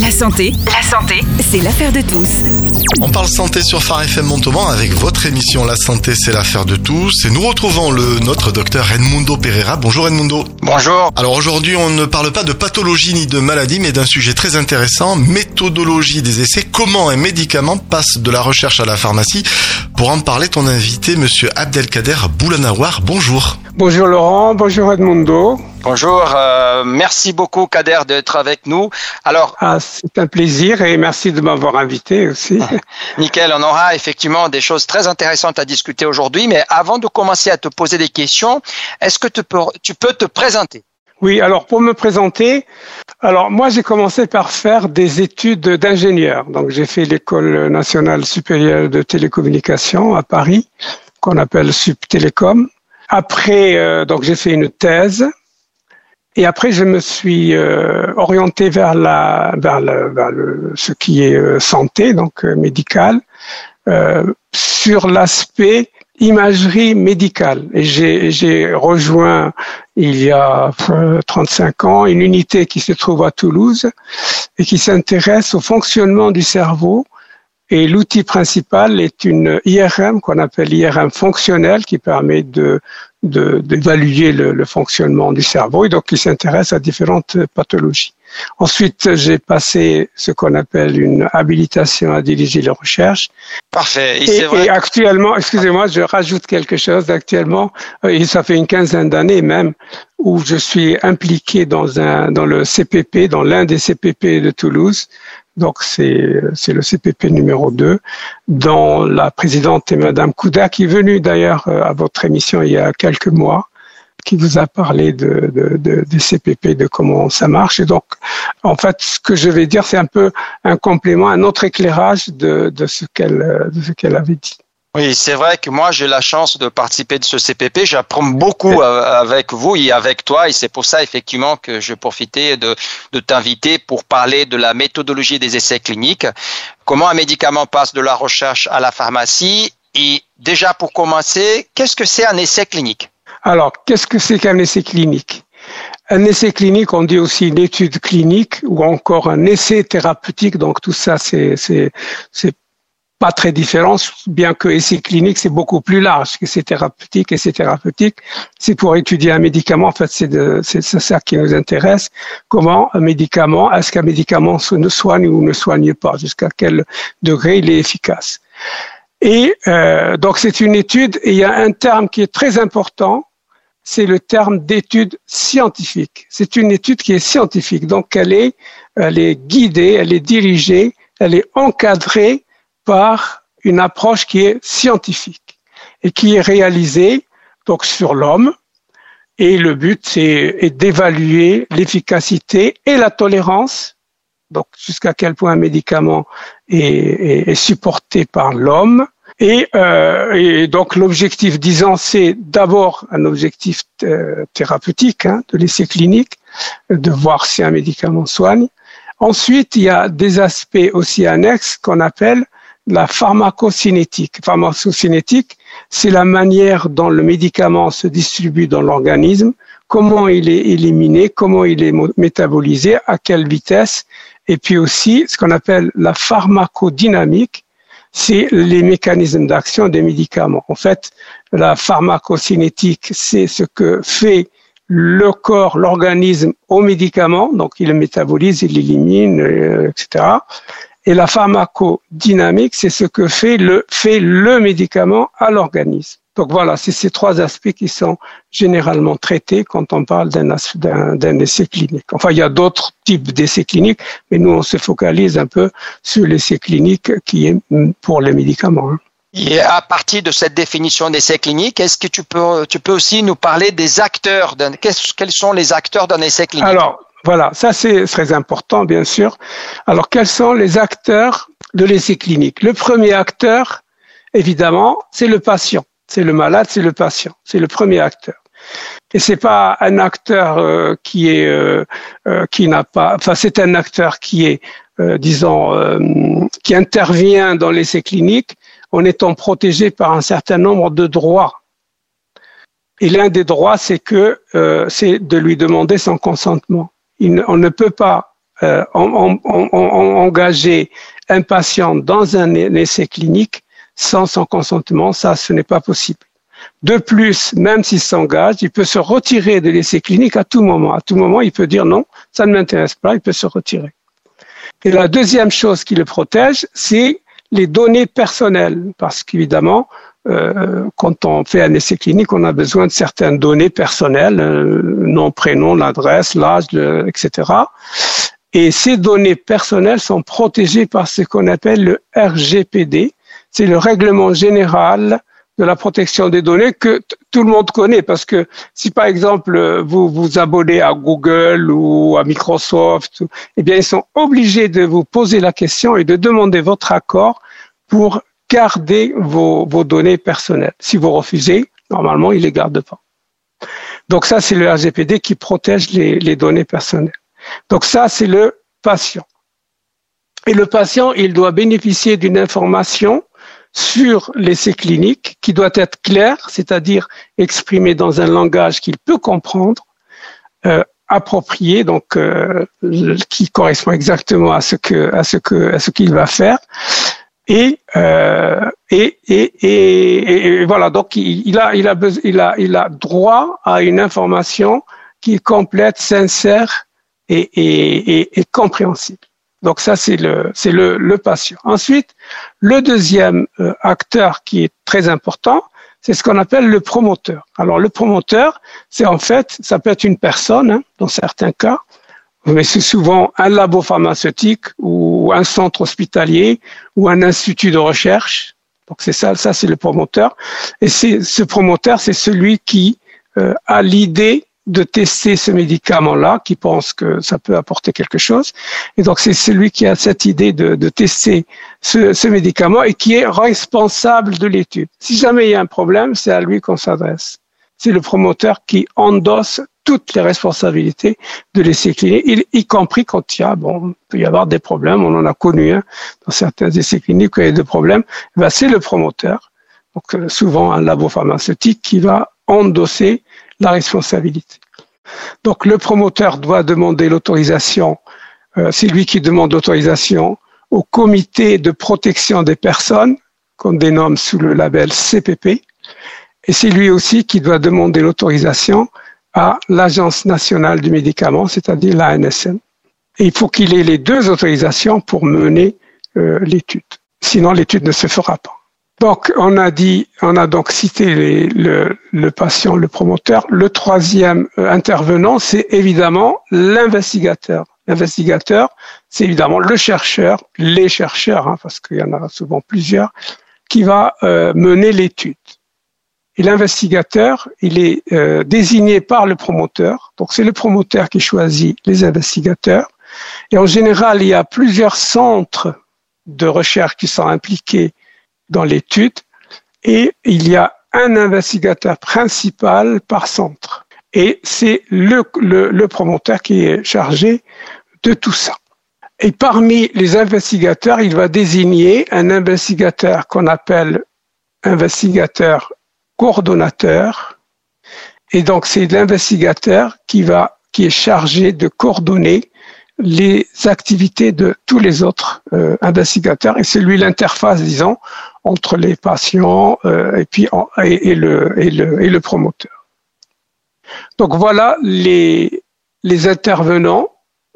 La santé, la santé, c'est l'affaire de tous. On parle santé sur Phare FM Montauban avec votre émission La santé c'est l'affaire de tous et nous retrouvons le notre docteur Edmundo Pereira. Bonjour Edmundo. Bonjour. Alors aujourd'hui on ne parle pas de pathologie ni de maladie mais d'un sujet très intéressant, méthodologie des essais, comment un médicament passe de la recherche à la pharmacie. Pour en parler ton invité monsieur Abdelkader Boulanawar. Bonjour. Bonjour Laurent, bonjour Edmundo. Bonjour, euh, merci beaucoup Kader d'être avec nous. Alors, ah, c'est un plaisir et merci de m'avoir invité aussi. Nickel, on aura effectivement des choses très intéressantes à discuter aujourd'hui, mais avant de commencer à te poser des questions, est-ce que tu peux, tu peux te présenter? Oui, alors pour me présenter, alors moi j'ai commencé par faire des études d'ingénieur. Donc j'ai fait l'école nationale supérieure de télécommunications à Paris, qu'on appelle Subtélécom. Après, euh, donc j'ai fait une thèse et après, je me suis euh, orienté vers la vers, le, ce qui est euh, santé, donc euh, médical, sur l'aspect imagerie médicale. Et j'ai rejoint il y a 35 ans une unité qui se trouve à Toulouse et qui s'intéresse au fonctionnement du cerveau. Et l'outil principal est une IRM qu'on appelle IRM fonctionnelle qui permet de d'évaluer le, le, fonctionnement du cerveau et donc il s'intéresse à différentes pathologies. Ensuite, j'ai passé ce qu'on appelle une habilitation à diriger les recherches. Parfait. Et, et, actuellement, excusez-moi, je rajoute quelque chose. Actuellement, euh, et ça fait une quinzaine d'années même, où je suis impliqué dans un dans le CPP, dans l'un des CPP de Toulouse, donc c'est c'est le CPP numéro 2, dont la présidente est Madame Kouda, qui est venue d'ailleurs euh, à votre émission il y a quelques mois, qui vous a parlé de, de, de, des CPP, de comment ça marche. Et donc, en fait, ce que je vais dire, c'est un peu un complément, un autre éclairage de, de ce qu'elle de ce qu'elle avait dit. Oui, c'est vrai que moi j'ai la chance de participer de ce CPP. J'apprends beaucoup avec vous et avec toi, et c'est pour ça effectivement que je profitais de, de t'inviter pour parler de la méthodologie des essais cliniques. Comment un médicament passe de la recherche à la pharmacie Et déjà pour commencer, qu'est-ce que c'est un essai clinique? Alors, qu'est-ce que c'est qu'un essai clinique? Un essai clinique, on dit aussi une étude clinique ou encore un essai thérapeutique. Donc tout ça, c'est pas très différent, bien que essai clinique, c'est beaucoup plus large que thérapeutique. Et c'est thérapeutique, c'est pour étudier un médicament. En fait, c'est ça qui nous intéresse. Comment un médicament, est-ce qu'un médicament ne soigne ou ne soigne pas? Jusqu'à quel degré il est efficace? Et euh, donc, c'est une étude. Et il y a un terme qui est très important. C'est le terme d'étude scientifique. C'est une étude qui est scientifique. Donc, elle est, guidée, elle est dirigée, elle est encadrée par une approche qui est scientifique et qui est réalisée donc sur l'homme. Et le but c'est d'évaluer l'efficacité et la tolérance, donc jusqu'à quel point un médicament est, supporté par l'homme. Et, euh, et, donc l'objectif, disant, c'est d'abord un objectif euh, thérapeutique hein, de l'essai clinique, de voir si un médicament soigne. Ensuite, il y a des aspects aussi annexes qu'on appelle la pharmacocinétique. Pharmacocinétique, c'est la manière dont le médicament se distribue dans l'organisme, comment il est éliminé, comment il est métabolisé, à quelle vitesse, et puis aussi ce qu'on appelle la pharmacodynamique, c'est les mécanismes d'action des médicaments. En fait, la pharmacocinétique, c'est ce que fait le corps, l'organisme au médicament, donc il le métabolise, il l'élimine, euh, etc. Et la pharmacodynamique, c'est ce que fait le, fait le médicament à l'organisme. Donc voilà, c'est ces trois aspects qui sont généralement traités quand on parle d'un essai clinique. Enfin, il y a d'autres types d'essais cliniques, mais nous, on se focalise un peu sur l'essai clinique qui est pour les médicaments. Hein. Et à partir de cette définition d'essai clinique, est-ce que tu peux, tu peux aussi nous parler des acteurs Quels sont les acteurs d'un essai clinique? Alors, voilà, ça c'est très important, bien sûr. Alors, quels sont les acteurs de l'essai clinique? Le premier acteur, évidemment, c'est le patient. C'est le malade, c'est le patient. C'est le premier acteur. Et c'est pas un acteur euh, qui est euh, euh, qui n'a pas. Enfin, c'est un acteur qui est, disons, qui intervient dans l'essai clinique en étant protégé par un certain nombre de droits. Et l'un des droits, c'est que c'est de lui demander son consentement on ne peut pas engager un patient dans un essai clinique sans son consentement. Ça, ce n'est pas possible. De plus, même s'il s'engage, il peut se retirer de l'essai clinique à tout moment. À tout moment, il peut dire non, ça ne m'intéresse pas, il peut se retirer. Et la deuxième chose qui le protège, c'est les données personnelles, parce qu'évidemment, euh, quand on fait un essai clinique, on a besoin de certaines données personnelles, euh, nom, prénom, l'adresse, l'âge, etc. Et ces données personnelles sont protégées par ce qu'on appelle le RGPD. C'est le règlement général de la protection des données que tout le monde connaît parce que si par exemple vous vous abonnez à Google ou à Microsoft, eh bien ils sont obligés de vous poser la question et de demander votre accord pour garder vos, données personnelles. Si vous refusez, normalement ils les gardent pas. Donc ça c'est le RGPD qui protège les données personnelles. Donc ça c'est le patient. Et le patient, il doit bénéficier d'une information sur l'essai clinique qui doit être clair, c'est-à-dire exprimé dans un langage qu'il peut comprendre, euh, approprié, donc euh, qui correspond exactement à ce que ce que ce qu'il va faire. Et, euh, et, et, et, et, voilà, donc il, a, il, a, il, a, il a droit à une information qui est complète, sincère et, et, et compréhensible. Donc ça, c'est le, c'est le, le, patient. Ensuite, le deuxième euh, acteur qui est très important, c'est ce qu'on appelle le promoteur. Alors le promoteur, c'est en fait, ça peut être une personne, hein, dans certains cas, mais c'est souvent un labo pharmaceutique ou un centre hospitalier ou un institut de recherche. Donc c'est ça, ça c'est le promoteur. Et c'est ce promoteur, c'est celui qui euh, a l'idée de tester ce médicament-là, qui pense que ça peut apporter quelque chose. Et donc c'est celui qui a cette idée de, de tester ce, ce, médicament et qui est responsable de l'étude. Si jamais il y a un problème, c'est à lui qu'on s'adresse. C'est le promoteur qui endosse toutes les responsabilités de l'essai clinique, y, compris quand il y a, bon, il peut y avoir des problèmes, on en a connu hein, dans certains essais cliniques il y a des problèmes, ben, c'est le promoteur, donc euh, souvent un labo pharmaceutique qui va endosser la responsabilité. Donc le promoteur doit demander l'autorisation, euh, c'est lui qui demande l'autorisation au comité de protection des personnes qu'on dénomme sous le label CPP, et c'est lui aussi qui doit demander l'autorisation à l'Agence nationale du médicament, c'est-à-dire l'ANSM. Et il faut qu'il ait les deux autorisations pour mener euh, l'étude. Sinon, l'étude ne se fera pas. Donc, on a dit, on a donc cité le, patient, le promoteur. Le troisième euh, intervenant, c'est évidemment l'investigateur. L'investigateur, c'est évidemment le chercheur, les chercheurs, hein, parce qu'il y en a souvent plusieurs, qui va euh, mener l'étude. Et l'investigateur, il est euh, désigné par le promoteur. Donc, c'est le promoteur qui choisit les investigateurs. Et en général, il y a plusieurs centres de recherche qui sont impliqués dans l'étude et il y a un investigateur principal par centre. Et c'est le, le, promoteur qui est chargé de tout ça. Et parmi les investigateurs, il va désigner un investigateur qu'on appelle investigateur coordonnateur. Et donc, c'est l'investigateur qui va, qui est chargé de coordonner les activités de tous les autres euh, investigateurs et c'est lui l'interface, disons, entre les patients euh, et le, promoteur. Donc voilà les, intervenants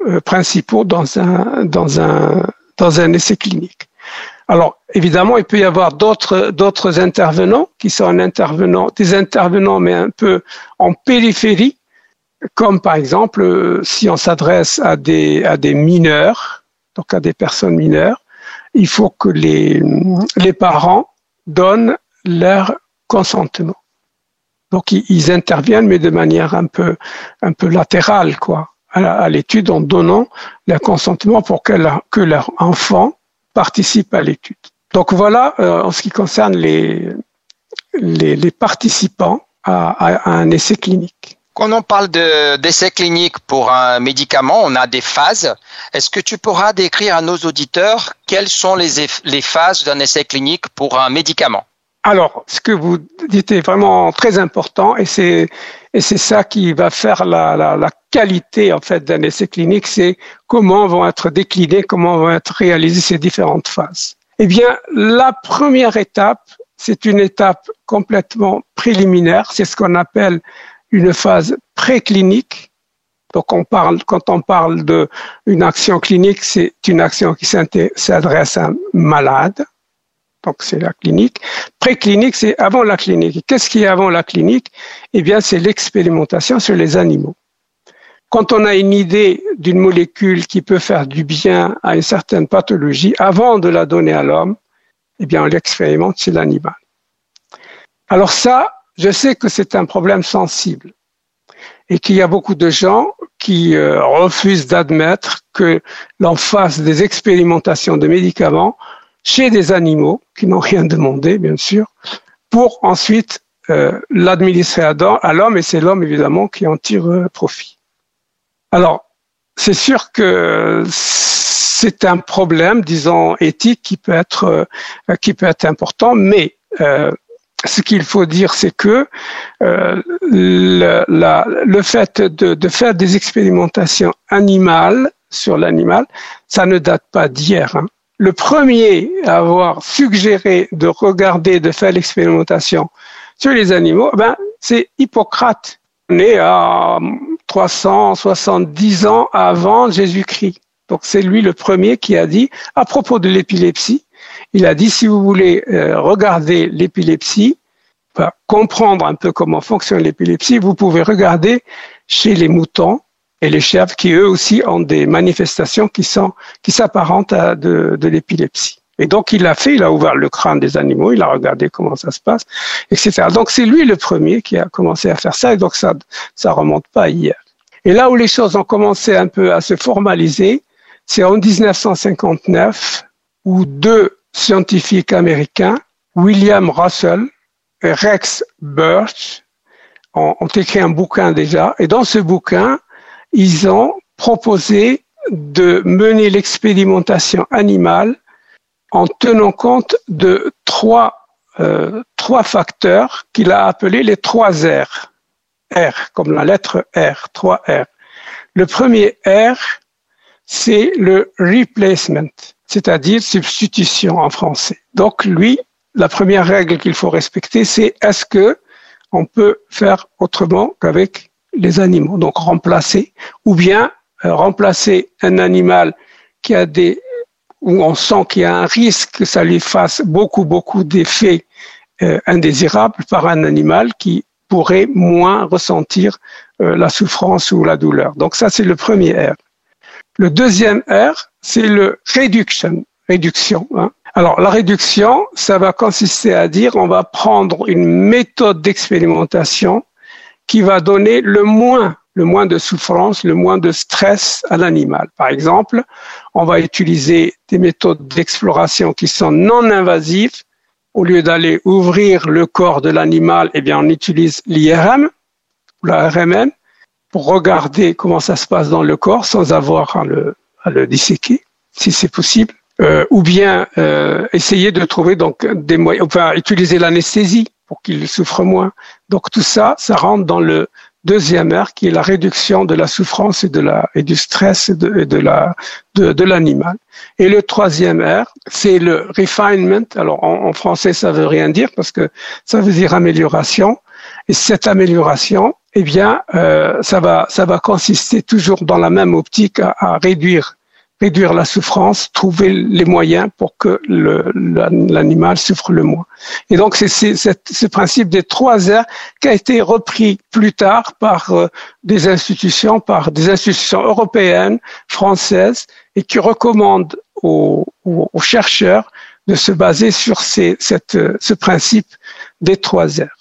euh, principaux dans un, essai clinique. Alors évidemment, il peut y avoir d'autres intervenants qui sont des intervenants mais un peu en périphérie comme par exemple euh, si on s'adresse à des, à des mineurs, donc à des personnes mineures, il faut que les, les parents donnent leur consentement. Donc ils, interviennent, mais de manière un peu, un peu latérale, quoi, à, l'étude en donnant leur consentement pour que leur, enfant participe à l'étude. Donc voilà, euh, en ce qui concerne les, les, participants à un essai clinique. Quand on parle d'essais cliniques pour un médicament, on a des phases. Est-ce que tu pourras décrire à nos auditeurs quelles sont les, phases d'un essai clinique pour un médicament? Alors, ce que vous dites est vraiment très important et c'est ça qui va faire la, qualité en fait d'un essai clinique, c'est comment vont être déclinés, comment vont être réalisées ces différentes phases. Eh bien, la première étape, c'est une étape complètement préliminaire, c'est ce qu'on appelle une phase préclinique. Donc, on parle, quand on parle de une action clinique, c'est une action qui s'adresse à un malade donc c'est la clinique. Préclinique, c'est avant la clinique. Qu'est-ce qui est avant la clinique? Eh bien, c'est l'expérimentation sur les animaux. Quand on a une idée d'une molécule qui peut faire du bien à une certaine pathologie, avant de la donner à l'homme, eh bien, on l'expérimente sur l'animal. Alors ça, je sais que c'est un problème sensible et qu'il y a beaucoup de gens qui euh, refusent d'admettre que l'on fasse des expérimentations de médicaments chez des animaux qui n'ont rien demandé, bien sûr, pour ensuite euh, l'administrer à l'homme, et c'est l'homme évidemment qui en tire euh, profit. Alors, c'est sûr que c'est un problème, disons, éthique qui peut être, qui peut être important, mais ce qu'il faut dire, c'est que le, le, fait de, de, faire des expérimentations animales sur l'animal, ça ne date pas d'hier. Hein le premier à avoir suggéré de regarder, de faire l'expérimentation sur les animaux, ben, c'est Hippocrate, né à 370 ans avant Jésus-Christ. Donc c'est lui le premier qui a dit, à propos de l'épilepsie, il a dit, si vous voulez euh, regarder l'épilepsie, comprendre un peu comment fonctionne l'épilepsie, vous pouvez regarder chez les moutons et les chèvres qui eux aussi ont des manifestations qui sont qui s'apparentent à de, l'épilepsie. Et donc il l'a fait, il a ouvert le crâne des animaux, il a regardé comment ça se passe, etc. Donc c'est lui le premier qui a commencé à faire ça, et donc ça ça remonte pas hier. Et là où les choses ont commencé un peu à se formaliser, c'est en 1959 où deux scientifiques américains, William Russell et Rex Birch, ont, ont écrit un bouquin déjà, et dans ce bouquin, ils ont proposé de mener l'expérimentation animale en tenant compte de trois, euh, trois facteurs qu'il a appelés les trois R. R, comme la lettre R, trois R. Le premier R, c'est le replacement, c'est-à-dire substitution en français. Donc lui, la première règle qu'il faut respecter, c'est est-ce que on peut faire autrement qu'avec les animaux, donc remplacer, ou bien euh, remplacer un animal qui a des, où on sent qu'il y a un risque que ça lui fasse beaucoup, beaucoup d'effets euh, indésirables par un animal qui pourrait moins ressentir euh, la souffrance ou la douleur. Donc ça, c'est le premier R. Le deuxième R, c'est le reduction, réduction. Hein. Alors la réduction, ça va consister à dire on va prendre une méthode d'expérimentation qui va donner le moins, le moins de souffrance, le moins de stress à l'animal. Par exemple, on va utiliser des méthodes d'exploration qui sont non invasives. Au lieu d'aller ouvrir le corps de l'animal, eh bien, on utilise l'IRM ou la RMM pour regarder comment ça se passe dans le corps sans avoir à le, à le disséquer, si c'est possible. Euh, ou bien euh, essayer de trouver donc des moyens, enfin utiliser l'anesthésie pour qu'il souffre moins. Donc tout ça, ça rentre dans le deuxième R qui est la réduction de la souffrance et de la et du stress et de, de la de, de l'animal. Et le troisième R, c'est le refinement. Alors en, français, ça veut rien dire parce que ça veut dire amélioration. Et cette amélioration, eh bien, euh, ça va ça va consister toujours dans la même optique à, réduire réduire la souffrance, trouver les moyens pour que l'animal souffre le moins. Et donc c'est ce principe des trois R qui a été repris plus tard par euh, des institutions, par des institutions européennes, françaises, et qui recommandent aux, chercheurs de se baser sur ce principe des trois R.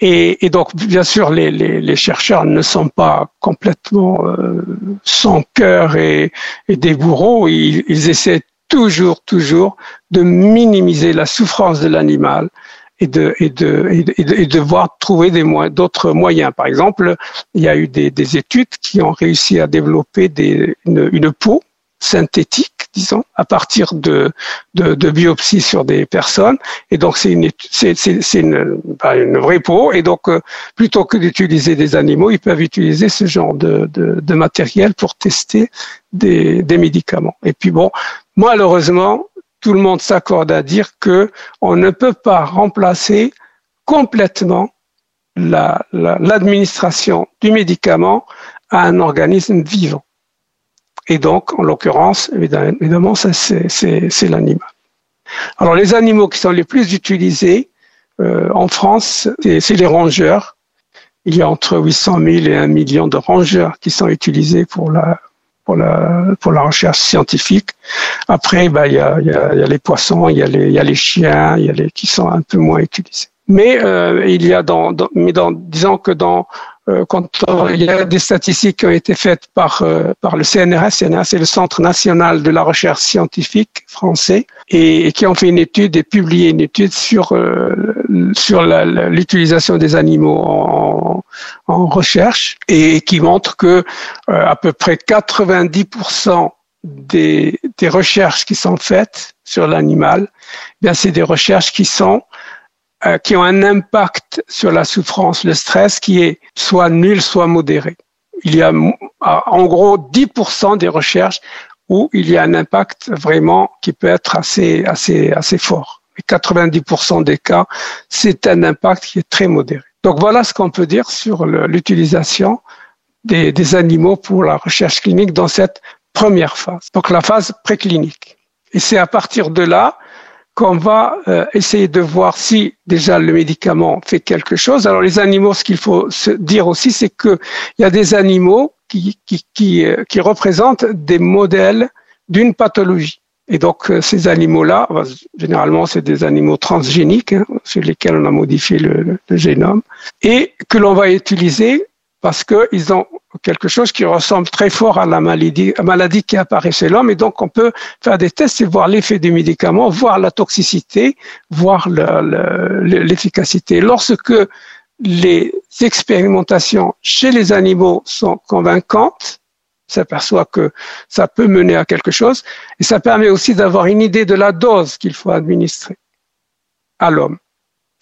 Et, et, donc, bien sûr, les, les, les, chercheurs ne sont pas complètement euh, sans cœur et, et des bourreaux. Ils, ils, essaient toujours, toujours de minimiser la souffrance de l'animal et de, et, de, et, de, et de voir trouver d'autres moyens. Par exemple, il y a eu des, des, études qui ont réussi à développer des, une peau synthétique, disons, à partir de, de, de biopsies sur des personnes. Et donc, c'est une, c'est, une, une vraie peau. Et donc, euh, plutôt que d'utiliser des animaux, ils peuvent utiliser ce genre de, de, de matériel pour tester des, des médicaments. Et puis bon, malheureusement, tout le monde s'accorde à dire que on ne peut pas remplacer complètement l'administration la, du médicament à un organisme vivant. Et donc, en l'occurrence, évidemment, c'est l'animal. Alors, les animaux qui sont les plus utilisés euh, en France, c'est les rongeurs. Il y a entre 800 000 et 1 million de rongeurs qui sont utilisés pour la, pour la, pour la recherche scientifique. Après, bah, il, y a, y a, y a les poissons, il y a les, y a les chiens, il y a les qui sont un peu moins utilisés. Mais euh, il y a dans, dans mais dans, disons que dans quand il y a des statistiques qui ont été faites par euh, par le CNRS, CNRS c'est le Centre national de la recherche scientifique français, et, qui ont fait une étude et publié une étude sur euh, sur l'utilisation des animaux en, en, recherche et qui montre que à peu près 90% des, des recherches qui sont faites sur l'animal, eh bien c'est des recherches qui sont euh, qui ont un impact sur la souffrance, le stress qui est soit nul, soit modéré. Il y a en gros 10% des recherches où il y a un impact vraiment qui peut être assez, assez, assez fort. Et 90% des cas, c'est un impact qui est très modéré. Donc voilà ce qu'on peut dire sur l'utilisation des animaux pour la recherche clinique dans cette première phase, donc la phase préclinique. Et c'est à partir de là qu'on va euh, essayer de voir si déjà le médicament fait quelque chose. Alors les animaux, ce qu'il faut se dire aussi, c'est qu'il y a des animaux qui, qui, qui, euh, qui représentent des modèles d'une pathologie. Et donc euh, ces animaux-là, généralement c'est des animaux transgéniques hein, sur lesquels on a modifié le, le génome, et que l'on va utiliser parce qu'ils ont quelque chose qui ressemble très fort à la maladie, maladie qui apparaît chez l'homme. Et donc, on peut faire des tests et voir l'effet du médicament, voir la toxicité, voir l'efficacité. Lorsque les expérimentations chez les animaux sont convaincantes, on s'aperçoit que ça peut mener à quelque chose et ça permet aussi d'avoir une idée de la dose qu'il faut administrer à l'homme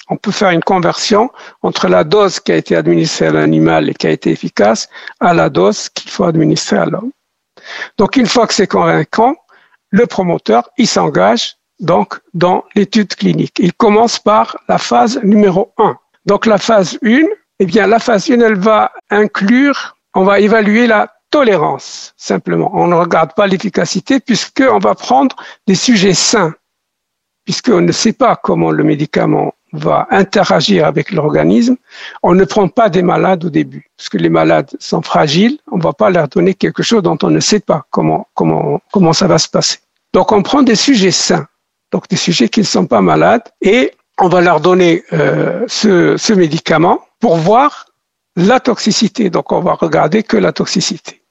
on peut faire une conversion entre la dose qui a été administrée à l'animal et qui a été efficace à la dose qu'il faut administrer à l'homme. Donc une fois que c'est convaincant, le promoteur, il s'engage donc dans l'étude clinique. Il commence par la phase numéro 1. Donc la phase 1, eh bien la phase 1, elle va inclure, on va évaluer la tolérance simplement. On ne regarde pas l'efficacité puisqu'on va prendre des sujets sains puisqu'on ne sait pas comment le médicament va interagir avec l'organisme, on ne prend pas des malades au début, parce que les malades sont fragiles, on ne va pas leur donner quelque chose dont on ne sait pas comment, comment, comment ça va se passer. Donc on prend des sujets sains, donc des sujets qui ne sont pas malades, et on va leur donner euh, ce, ce médicament pour voir la toxicité. Donc on va regarder que la toxicité.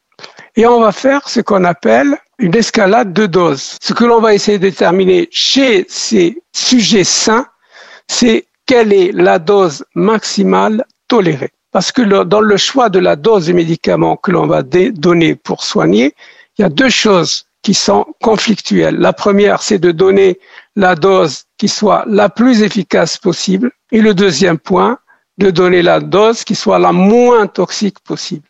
Et on va faire ce qu'on appelle une escalade de doses. Ce que l'on va essayer de déterminer chez ces sujets sains, c'est quelle est la dose maximale tolérée. Parce que dans le choix de la dose du médicament que l'on va donner pour soigner, il y a deux choses qui sont conflictuelles. La première, c'est de donner la dose qui soit la plus efficace possible. Et le deuxième point, de donner la dose qui soit la moins toxique possible.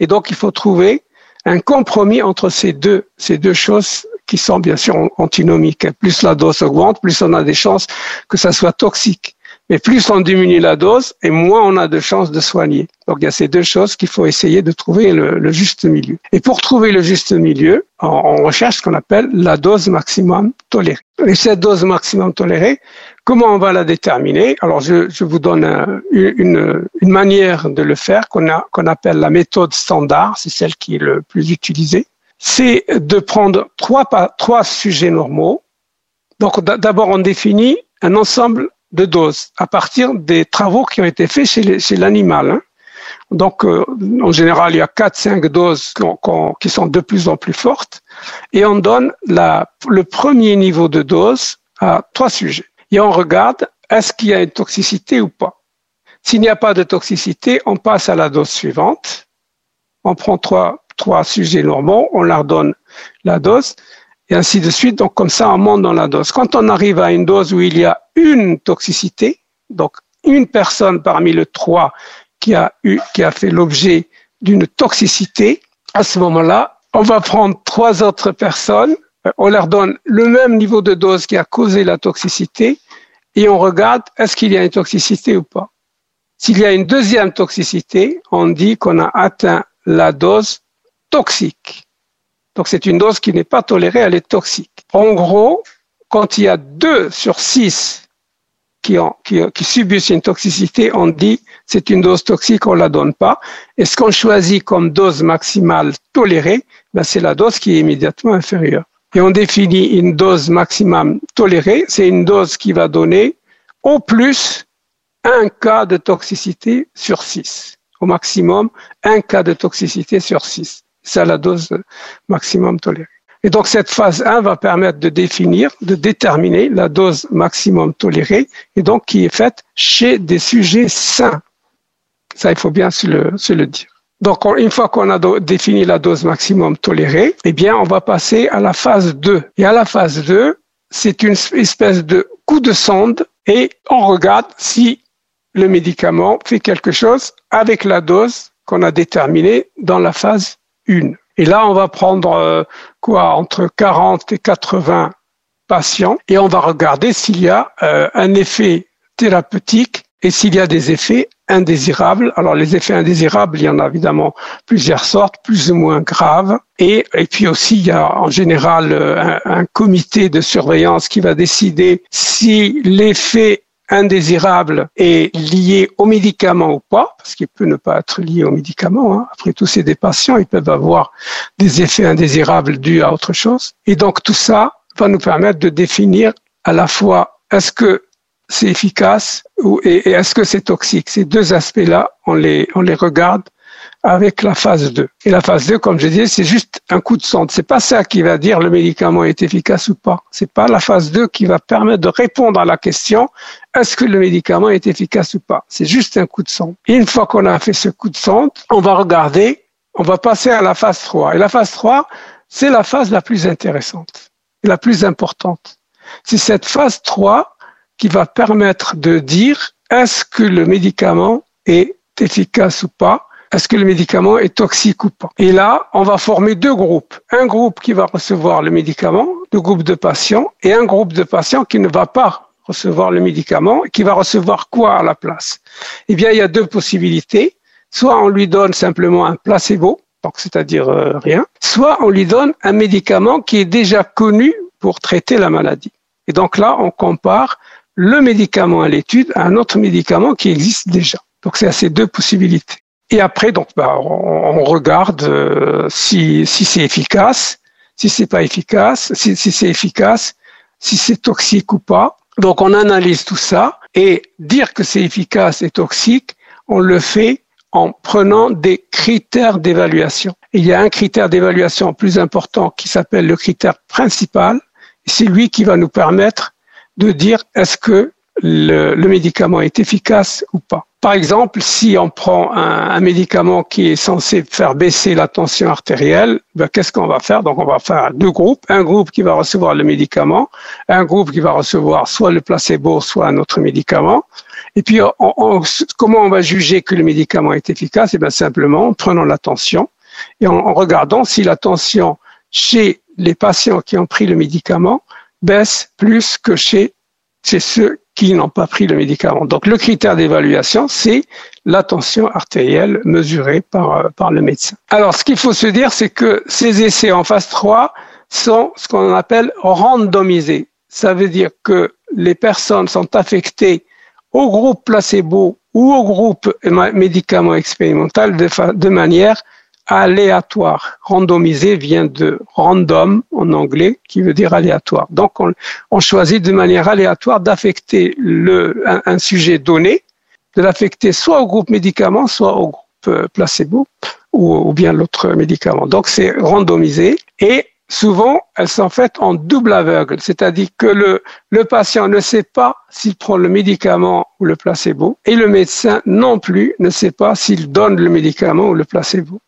Et donc, il faut trouver un compromis entre ces deux, ces deux choses qui sont bien sûr antinomiques. Plus la dose augmente, plus on a des chances que ça soit toxique. Mais plus on diminue la dose, et moins on a de chances de soigner. Donc il y a ces deux choses qu'il faut essayer de trouver le, juste milieu. Et pour trouver le juste milieu, on, recherche ce qu'on appelle la dose maximum tolérée. Et cette dose maximum tolérée, comment on va la déterminer? Alors je, vous donne une, manière de le faire qu'on appelle la méthode standard, c'est celle qui est le plus utilisée c'est de prendre trois, trois sujets normaux. Donc d'abord, on définit un ensemble de doses à partir des travaux qui ont été faits chez l'animal. Hein. Donc, euh, en général, il y a quatre, cinq doses qui sont de plus en plus fortes, et on donne la, le premier niveau de dose à trois sujets. Et on regarde est-ce qu'il y a une toxicité ou pas? S'il n'y a pas de toxicité, on passe à la dose suivante. On prend trois trois sujets normaux, on leur donne la dose. et ainsi de suite. Donc comme ça, on monte dans la dose. Quand on arrive à une dose où il y a une toxicité, donc une personne parmi les trois qui a eu, qui a fait l'objet d'une toxicité, à ce moment-là, on va prendre trois autres personnes, on leur donne le même niveau de dose qui a causé la toxicité et on regarde est-ce qu'il y a une toxicité ou pas. S'il y a une deuxième toxicité, on dit qu'on a atteint la dose toxique. Donc c'est une dose qui n'est pas tolérée, elle est toxique. En gros, quand il y a deux sur six qui, qui, subissent une toxicité, on dit c'est une dose toxique, on la donne pas. Et ce qu'on choisit comme dose maximale tolérée, ben c'est la dose qui est immédiatement inférieure. Et on définit une dose maximum tolérée, c'est une dose qui va donner au plus un cas de toxicité sur six. Au maximum, un cas de toxicité sur six. C'est la dose maximum tolérée. Et donc cette phase 1 va permettre de définir, de déterminer la dose maximum tolérée, et donc qui est faite chez des sujets sains. Ça, il faut bien se le, se le dire. Donc, une fois qu'on a défini la dose maximum tolérée, eh bien, on va passer à la phase 2. Et à la phase 2, c'est une espèce de coup de sonde et on regarde si le médicament fait quelque chose avec la dose qu'on a déterminée dans la phase 1. Et là, on va prendre euh, quoi entre 40 et 80 patients et on va regarder s'il y a euh, un effet thérapeutique et s'il y a des effets indésirables. Alors les effets indésirables, il y en a évidemment plusieurs sortes, plus ou moins graves. Et, et puis aussi, il y a en général euh, un, un comité de surveillance qui va décider si l'effet indésirable est lié au médicament ou pas, parce qu'il peut ne pas être lié au médicament. Hein. Après tout, c'est des patients, ils peuvent avoir des effets indésirables dus à autre chose. Et donc tout ça va nous permettre de définir à la fois est-ce que c'est efficace ou, et, est-ce que c'est toxique. Ces deux aspects-là, on les, on les regarde avec la phase 2. Et la phase 2, comme je disais, c'est juste un coup de sonde. C'est pas ça qui va dire le médicament est efficace ou pas. C'est pas la phase 2 qui va permettre de répondre à la question est-ce que le médicament est efficace ou pas? C'est juste un coup de sonde. Et une fois qu'on a fait ce coup de sonde, on va regarder, on va passer à la phase 3. Et la phase 3, c'est la phase la plus intéressante et la plus importante. C'est cette phase 3 qui va permettre de dire est-ce que le médicament est efficace ou pas? Est-ce que le médicament est toxique ou pas Et là, on va former deux groupes. Un groupe qui va recevoir le médicament, deux groupes de patients, et un groupe de patients qui ne va pas recevoir le médicament, qui va recevoir quoi à la place? Eh bien, il y a deux possibilités. Soit on lui donne simplement un placebo, donc c'est-à-dire euh, rien, soit on lui donne un médicament qui est déjà connu pour traiter la maladie. Et donc là, on compare le médicament à l'étude à un autre médicament qui existe déjà. Donc c'est à ces deux possibilités. Et après, donc, bah, on, regarde euh, si, si c'est efficace, si c'est pas efficace, si, si c'est efficace, si c'est toxique ou pas. Donc, on analyse tout ça et dire que c'est efficace et toxique, on le fait en prenant des critères d'évaluation. Il y a un critère d'évaluation plus important qui s'appelle le critère principal. C'est lui qui va nous permettre de dire est-ce que le, le médicament est efficace ou pas. Par exemple, si on prend un, médicament qui est censé faire baisser la tension artérielle, ben, qu'est-ce qu'on va faire? Donc, on va faire deux groupes. Un groupe qui va recevoir le médicament, un groupe qui va recevoir soit le placebo, soit un autre médicament. Et puis, comment on va juger que le médicament est efficace? Eh bien, simplement en prenant la tension et en, en regardant si la tension chez les patients qui ont pris le médicament baisse plus que chez, chez ceux qui n'ont pas pris le médicament. Donc le critère d'évaluation, c'est la tension artérielle mesurée par, euh, par le médecin. Alors ce qu'il faut se dire, c'est que ces essais en phase 3 sont ce qu'on appelle randomisés. Ça veut dire que les personnes sont affectées au groupe placebo ou au groupe médicament expérimental de manière aléatoire. Randomisé vient de random en anglais, qui veut dire aléatoire. Donc, on, choisit de manière aléatoire d'affecter un, sujet donné, de l'affecter soit au groupe médicament, soit au groupe euh, placebo, ou, bien l'autre médicament. Donc, c'est randomisé et souvent, elles sont faites en double aveugle, c'est-à-dire que le patient ne sait pas s'il prend le médicament ou le placebo, et le médecin non plus ne sait pas s'il donne le médicament ou le placebo.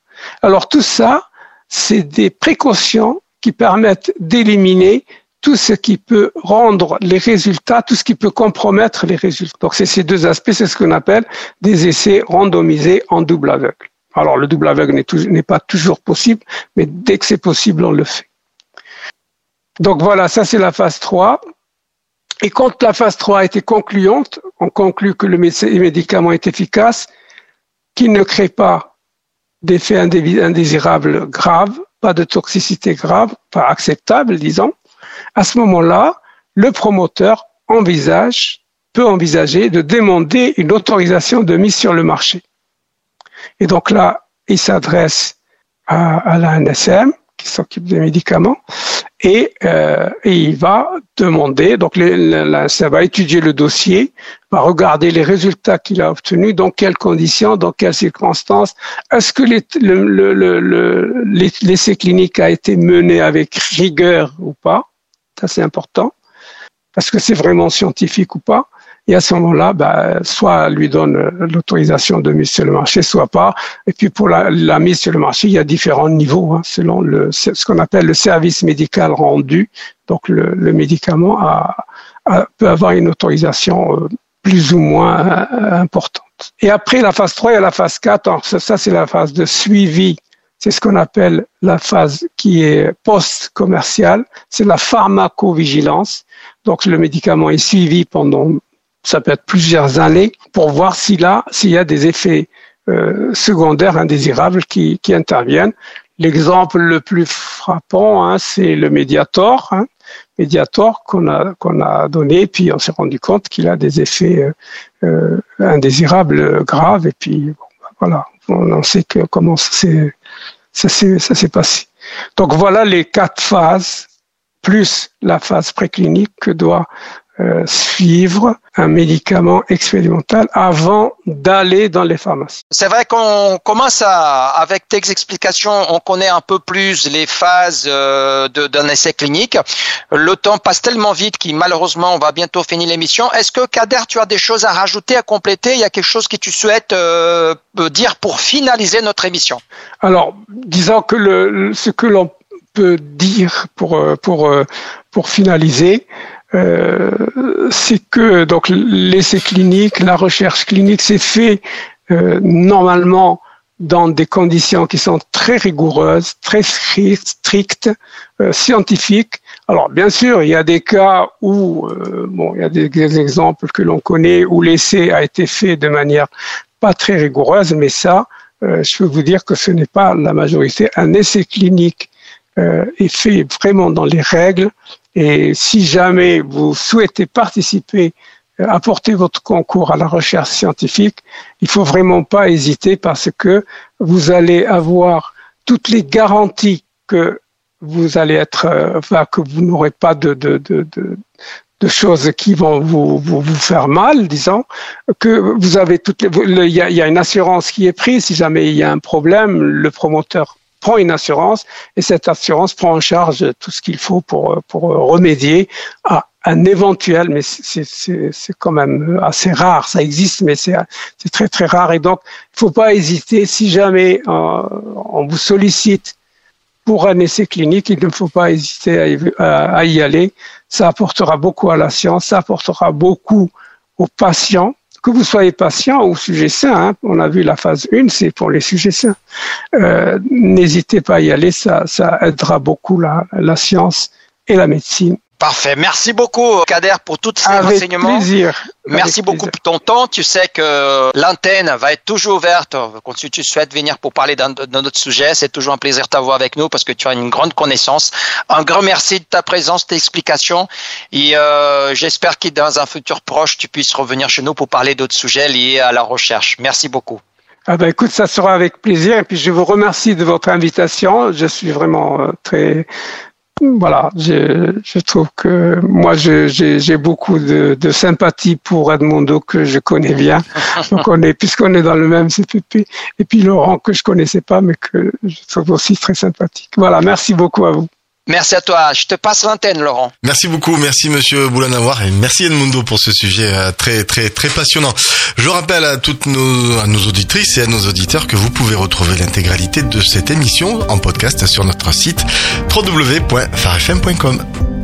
Alors tout ça, c'est des précautions qui permettent d'éliminer tout ce qui peut rendre les résultats, tout ce qui peut compromettre les résultats. Donc c'est ces deux aspects, c'est ce qu'on appelle des essais randomisés en double aveugle. Alors le double aveugle n'est pas toujours possible, mais dès que c'est possible, on le fait. Donc voilà, ça c'est la phase 3. Et quand la phase 3 a été concluante, on conclut que le médicament est efficace, qu'il ne crée pas d'effets indésirables graves, pas de toxicité grave, pas acceptable, disons. À ce moment-là, le promoteur envisage, peut envisager de demander une autorisation de mise sur le marché. Et donc là, il s'adresse à, à la NSM qui s'occupe des médicaments et, euh, il va demander, donc ça va étudier le dossier, va regarder les résultats qu'il a obtenus, dans quelles conditions, dans quelles circonstances, est-ce que l'essai le, le, le, clinique a été mené avec rigueur ou pas, ça c'est important, est-ce que c'est vraiment scientifique ou pas, et à ce moment-là, bah, soit lui donne l'autorisation de mise sur le marché, soit pas. Et puis pour la, mise sur le marché, il y a différents niveaux hein, selon le, ce qu'on appelle le service médical rendu. Donc le, le médicament a, peut avoir une autorisation euh, plus ou moins euh, importante. Et après la phase 3 et la phase 4, alors ça, ça c'est la phase de suivi c'est ce qu'on appelle la phase qui est post-commerciale, c'est la pharmacovigilance. Donc le médicament est suivi pendant ça peut être plusieurs années, pour voir s'il a, s'il y a des effets euh, secondaires indésirables qui, qui interviennent. L'exemple le plus frappant, hein, c'est le Mediator, hein, Mediator qu'on a qu'on a donné, puis on s'est rendu compte qu'il a des effets euh, euh indésirables graves, et puis bon, ben voilà, on, sait que comment ça s'est ça s'est passé. Donc voilà les quatre phases plus la phase préclinique que doit euh, suivre un médicament expérimental avant d'aller dans les pharmacies. C'est vrai qu'on commence à, avec tes explications, on connaît un peu plus les phases euh, d'un essai clinique. Le temps passe tellement vite qu'il malheureusement on va bientôt finir l'émission. Est-ce que Kader, tu as des choses à rajouter, à compléter? Il y a quelque chose que tu souhaites euh, dire pour finaliser notre émission? Alors, disons que le, ce que l'on peut dire pour pour pour finaliser, euh, c'est que donc l'essai clinique, la recherche clinique, c'est fait euh, normalement dans des conditions qui sont très rigoureuses, très strictes, euh, scientifiques. Alors bien sûr, il y a des cas où, bon, il y a des, des exemples que l'on connaît où l'essai a été fait de manière pas très rigoureuse, mais ça, je peux vous dire que ce n'est pas la majorité. Un essai clinique est fait vraiment dans les règles et si jamais vous souhaitez participer, euh, apporter votre concours à la recherche scientifique, il faut vraiment pas hésiter parce que vous allez avoir toutes les garanties que vous allez être, euh, enfin, que vous n'aurez pas de, de, de, de choses qui vont vous, vous, vous, faire mal, disons, que vous avez toutes les, il y a une assurance qui est prise. Si jamais il y a un problème, le promoteur prend une assurance et cette assurance prend en charge tout ce qu'il faut pour, pour remédier à un éventuel, mais c'est quand même assez rare, ça existe, mais c'est très très rare. Et donc, il faut pas hésiter, si jamais euh, on vous sollicite pour un essai clinique, il ne faut pas hésiter à y aller. Ça apportera beaucoup à la science, ça apportera beaucoup aux patients que vous soyez patient ou sujet sain, hein, on a vu la phase 1, c'est pour les sujets sains. Euh, N'hésitez pas à y aller, ça, ça aidera beaucoup la, la science et la médecine Parfait. Merci beaucoup, Kader, pour tous ces Avec renseignements. Plaisir. Merci beaucoup pour ton temps. Tu sais que l'antenne va être toujours ouverte quand tu souhaites venir pour parler d'un autre sujet. C'est toujours un plaisir de t'avoir avec nous parce que tu as une grande connaissance. Un grand merci de ta présence, tes explications. Et euh, j'espère que dans un futur proche, tu puisses revenir chez nous pour parler d'autres sujets liés à la recherche. Merci beaucoup. Ah ben écoute, ça sera avec plaisir. Et puis je vous remercie de votre invitation. Je suis vraiment euh, très voilà, je, je, trouve que moi j'ai beaucoup de, de, sympathie pour Edmondo que je connais bien. Donc on est puisqu'on est dans le même CPP et puis Laurent que je connaissais pas mais que je trouve aussi très sympathique. Voilà, merci beaucoup à vous. Merci à toi. Je te passe l'antenne, Laurent. Merci beaucoup. Merci, monsieur Boulanavoir. Et merci, Edmundo, pour ce sujet euh, très, très, très passionnant. Je rappelle à toutes nos, auditrices et à nos auditeurs que vous pouvez retrouver l'intégralité de cette émission en podcast sur notre site www.farfm.com.